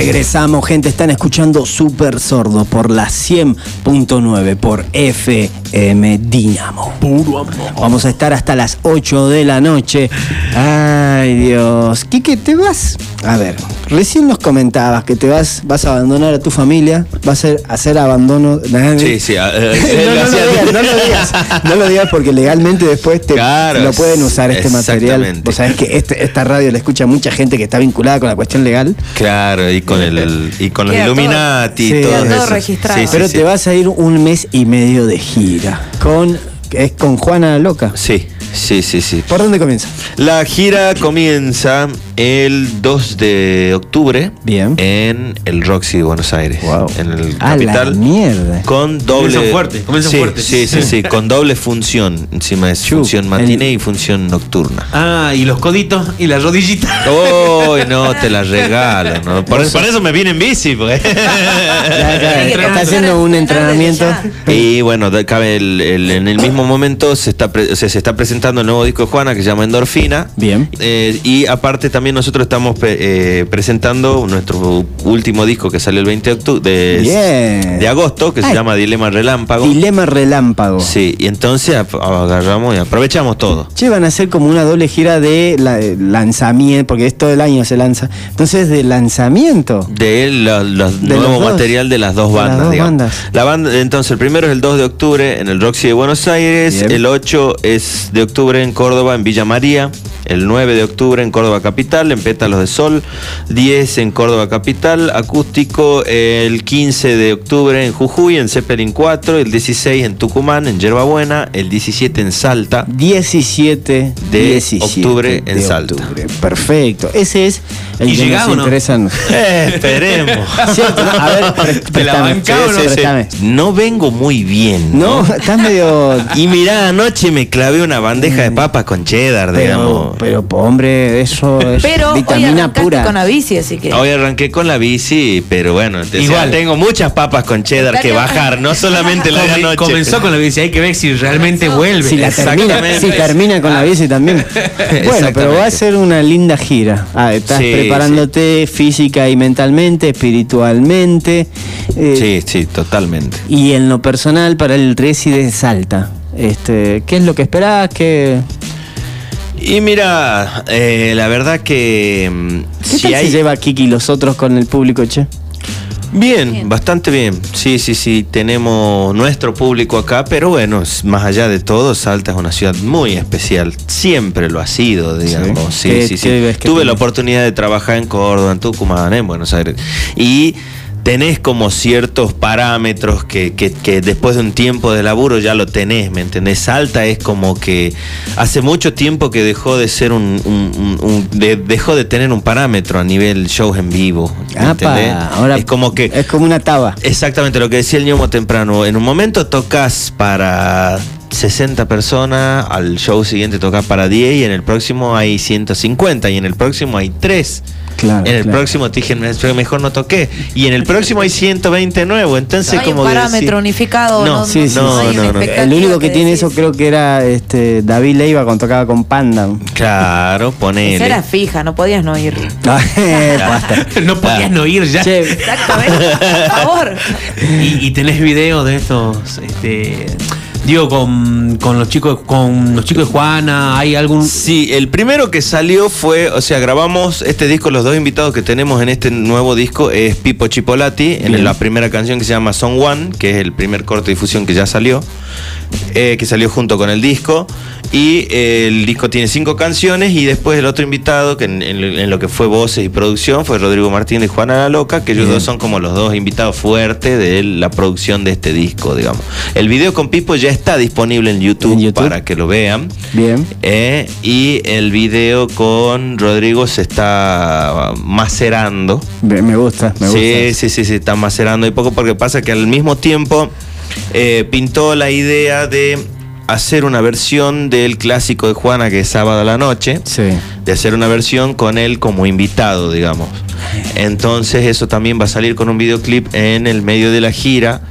Regresamos, gente. Están escuchando Super Sordo por la 100.9 por FM Dinamo. Puro amor. Vamos a estar hasta las 8 de la noche. Ay, Dios. Quique, ¿te vas? A ver, recién nos comentabas que te vas, vas a abandonar a tu familia, vas a hacer abandono. Sí, sí. a- eh, No, no, lo digas, no lo digas, no lo digas porque legalmente después te Claro, lo pueden usar este material. Vos sabés que este- esta radio la escucha mucha gente que está vinculada con la cuestión legal. Claro, y con el y con los Illuminati y Sí. todo todo registrado. Sí, sí, Pero sí. te vas a ir un mes y medio de gira con es con Juana Loca. Sí, sí, sí, sí. ¿Por dónde comienza? La gira comienza el 2 de octubre Bien. en el Roxy de Buenos Aires, Wow. en el A la capital. mierda. Con doble. Comienzan fuerte, comienzan sí, fuerte. Sí, sí, sí, con doble función. Encima es función matiné el- y función nocturna. Ah, y los coditos y la rodillita. Uy, no, te la regalo. ¿no? Por, eso, por eso me vine en bici. que está haciendo un entrenamiento. Y bueno, cabe el- el- en el mismo momento se está, pre- o sea, se está presentando el nuevo disco de Juana que se llama Endorfina. Bien. Eh, y aparte también nosotros estamos eh, presentando nuestro último disco que salió el 20 de, de, de agosto, que Ay. se llama Dilema Relámpago. Dilema relámpago. Sí, y entonces agarramos y aprovechamos todo. Che, van a hacer como una doble gira de la- eh, lanzamiento, porque es todo el año se lanza. Entonces, de lanzamiento. De los, los De nuevo material de las dos De las bandas, dos digamos. bandas. La banda, entonces, el primero es el 2 de octubre en el Roxy de Buenos Aires, Bien. el 8 es de octubre en Córdoba, en Villa María, el 9 de octubre en Córdoba Capital, en Pétalos de Sol, 10 en Córdoba Capital, acústico el 15 de octubre en Jujuy, en Zeppelin 4, el 16 en Tucumán, en Yerbabuena, el 17 en Salta. 17 De 17 octubre en de Salta. octubre. Perfecto. Ese es el ¿Y que nos o no? interesa. Eh, esperemos. ¿Cierto? no? A ver, ¿Te la no? Sí, sí, préstame. No vengo muy bien. No, estás medio. Y mirá, anoche me clavé una bandeja de papas con cheddar, Pero, digamos. Pero hombre, eso es Pero hoy vitamina arrancaste pura. con la bici, así que. Hoy arranqué con la bici, pero bueno, te- o sea, Igual. tengo muchas papas con cheddar que bajar, no solamente la de anoche. Comenzó con la bici, hay que ver si realmente vuelve. Si la termina, Exactamente. si termina con la bici también. Bueno, pero va a ser una linda gira. Ah, estás Sí, preparándote física y mentalmente, espiritualmente. eh, Sí, sí, totalmente. Y en lo personal, para el Resi de Salta. Este, ¿Qué es lo que esperás? ¿Qué, Y mira, eh, la verdad que mm, ¿Qué si tal hay se lleva Kiki y los otros con el público, che? Bien, Bien. bastante bien. Sí, sí, sí, tenemos nuestro público acá, pero bueno, más allá de todo, Salta es una ciudad muy especial. Siempre lo ha sido, digamos. Sí, ¿Qué- sí, sí. que Tuve la oportunidad de trabajar en Córdoba, en Tucumán, en Buenos Aires. Y tenés como ciertos parámetros que, que- que después de un tiempo de laburo ya lo tenés, ¿me entendés? Salta es como que hace mucho tiempo que dejó de ser un, un- un- un- de- dejó de tener un parámetro a nivel shows en vivo. ¿me Apa, entendés? ahora es como que es como una taba. Exactamente lo que decía el ñomo temprano. En un momento tocas para 60 personas, al show siguiente tocas para 10 y en el próximo hay 150 y en el próximo hay 3. Claro, en el claro. próximo te dije, "Me- mejor no toqué. Y en el próximo hay 120 nuevos. Entonces, No hay un como parámetro decir- unificado, no- Sí, sí, no, una no, no. El único que tiene eso creo que era este David Leiva cuando tocaba con Panda. Claro, Esa ponele. era fija, no podías no ir. Basta. no podías no ir ya. Che, Exactamente. Por favor. Y, y tenés videos de estos, este, digo, con, con los chicos, con los chicos de Juana, hay algún. Sí, el primero que salió fue, o sea, grabamos este disco, los dos invitados que tenemos en este nuevo disco es Pipo Chipolati, en la primera canción que se llama Song One, que es el primer corte de difusión que ya salió, eh, que salió junto con el disco. Y eh, el disco tiene cinco canciones y después el otro invitado, que en, en- en lo que fue voces y producción, fue Rodrigo Martín y Juana La Loca, que ellos Bien. dos son como los dos invitados fuertes de la producción de este disco, digamos. El video con Pipo ya está disponible en YouTube, En YouTube. para que lo vean. Bien. Eh, y el video con Rodrigo se está macerando. Me me gusta, me sí, gusta. sí, sí, sí, está macerando y poco porque pasa que al mismo tiempo eh, pintó la idea de hacer una versión del clásico de Juana que es sábado a la noche Sí. de hacer una versión con él como invitado, digamos. Entonces eso también va a salir con un videoclip en el medio de la gira.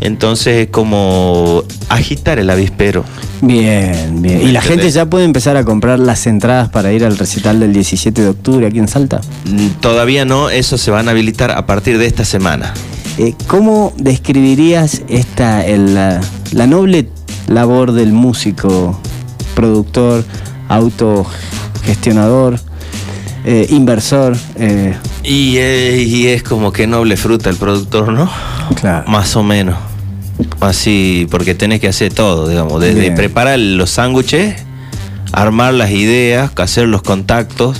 Entonces es como agitar el avispero. Bien, bien. ¿Y la ¿Entendés? gente ya puede empezar a comprar las entradas para ir al recital del 17 de octubre aquí en Salta? Mm, Todavía no, eso se van a habilitar a partir de esta semana. Eh, ¿Cómo describirías esta, el, la, la noble labor del músico, productor, autogestionador, eh, inversor? eh, Y, eh, y es como que noble fruta el productor, ¿no? claro. Más o menos. Así, porque tenés que hacer todo, digamos, desde Bien. preparar los sándwiches, armar las ideas, hacer los contactos,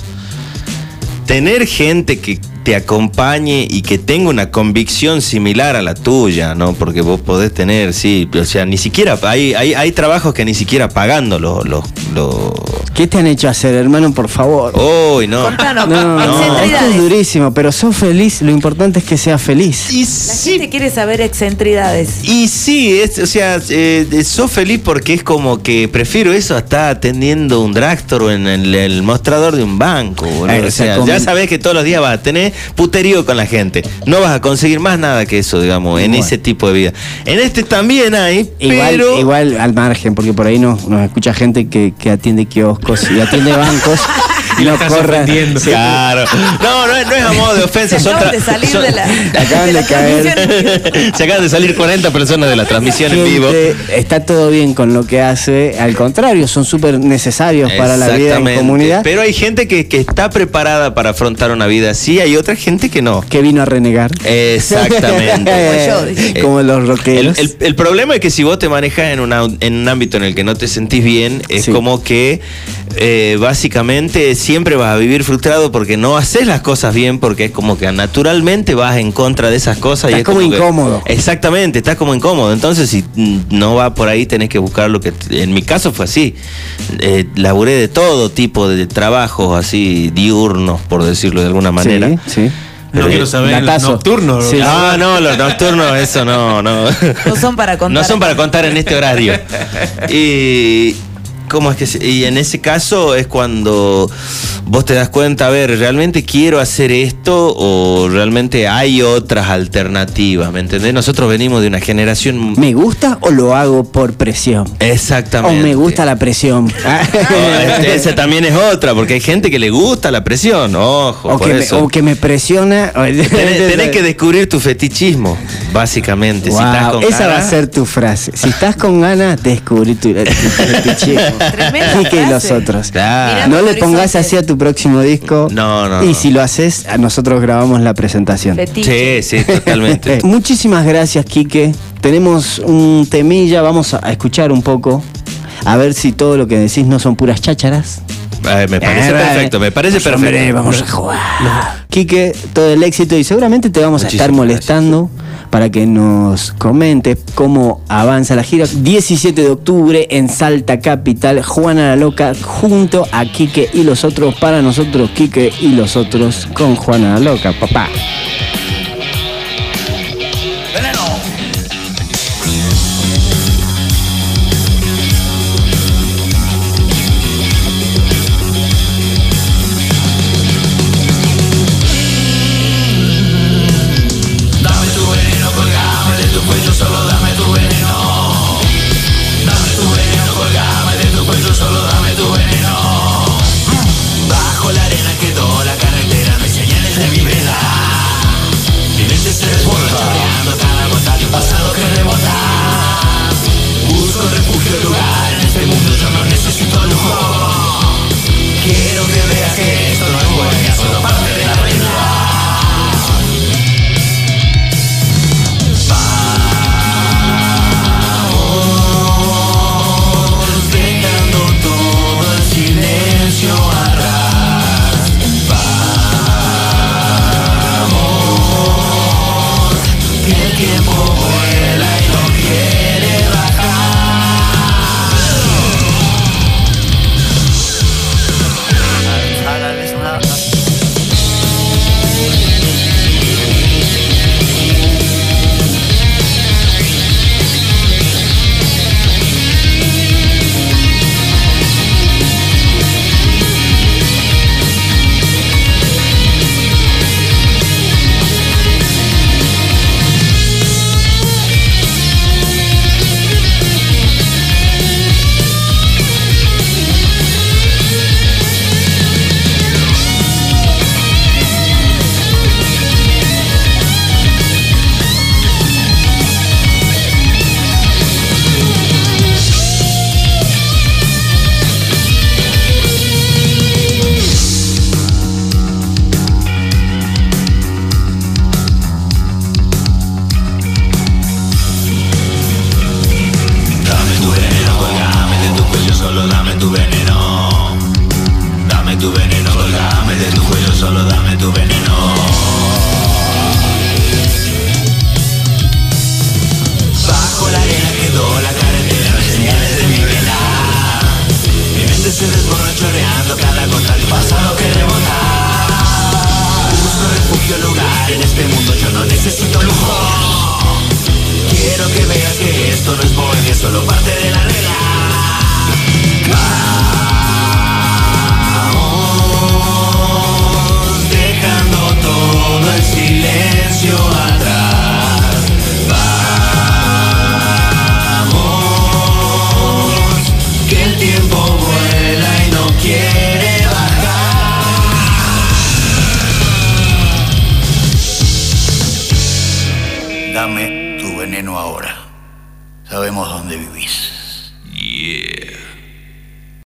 tener gente que te acompañe y que tenga una convicción similar a la tuya, ¿no? Porque vos podés tener, sí, o sea, ni siquiera, hay, hay, hay trabajos que ni siquiera pagando los... los, los- ¿Qué te han hecho hacer, hermano, por favor? Uy, no. Contanos, No, no, esto es durísimo, pero sos feliz, lo importante es que seas feliz. Y La sí, gente quiere saber excentridades. Y sí, es, o sea, eh, sos feliz porque es como que prefiero eso a estar atendiendo un dragstore o en el, el mostrador de un banco. boludo. Eh, o sea, ya sabes que todos los días vas a tener puterío con la gente. No vas a conseguir más nada que eso, digamos, en ese tipo de vida. En este también hay, Igual, pero... igual al margen, porque por ahí no, nos escucha gente que, que atiende kioscos y atiende bancos Y la no estás corran. ofendiendo. Sí. Claro. No, no, es- no es a modo de ofensa. son Acaban de salir son- de la, Acaban de la caer. transmisión. Se acaban de salir 40 personas de la transmisión en vivo. Está todo bien con lo que hace, al contrario, son súper necesarios para la vida en comunidad. Pero hay gente que, que está preparada para afrontar una vida así, hay otra gente que no. que vino a renegar. Exactamente. Como yo, dice. Como los El, rockeros. el- el problema es que si vos te manejas en, una- en un ámbito en el que no te sentís bien, es Sí. como que eh, básicamente siempre vas a vivir frustrado porque no haces las cosas bien, porque es como que naturalmente vas en contra de esas cosas. y Estás es como que- incómodo. exactamente, estás como incómodo. Entonces, si no va por ahí, tenés que buscar lo que. En mi caso fue así. Eh, laburé de todo tipo de trabajos así diurnos, por decirlo de alguna manera. Sí, sí. No quiero saber los nocturnos. Sí. Ah, no, los nocturnos, eso no, no. No son para contar. No son para contar en este horario. Y. ¿Cómo es que se- Y en ese caso es cuando vos te das cuenta, a ver, ¿realmente quiero hacer esto o realmente hay otras alternativas? ¿Me entendés? Nosotros venimos de una generación. ¿Me gusta o lo hago por presión? O Exactamente. me gusta la presión. No, este- esa también es otra, porque hay gente que le gusta la presión, ojo. o, por que me, eso. o que me presiona. Tenés, tenés que descubrir tu fetichismo, básicamente. si estás Wow, con esa va a ser tu frase. Si estás con ganas, descubrí tu, tu fetichismo. Tremenda Quique y los frase. otros. Claro. No le pongas así a tu próximo disco. No, no, Y no. si lo haces, a nosotros grabamos la presentación. Fetiche. Sí, sí, totalmente. Muchísimas gracias, Quique. Tenemos un temilla, vamos a escuchar un poco. A ver si todo lo que decís no son puras chácharas. Ay, me parece Eh, perfecto, me parece pues, hombre, perfecto. vamos a jugar. Quique, todo el éxito y seguramente te vamos a estar molestando para que nos comentes cómo avanza la gira. 17 de octubre en Salta Capital, Juana la Loca junto a Quique y los otros para nosotros, Quique y los otros con Juana la Loca, papá. Give.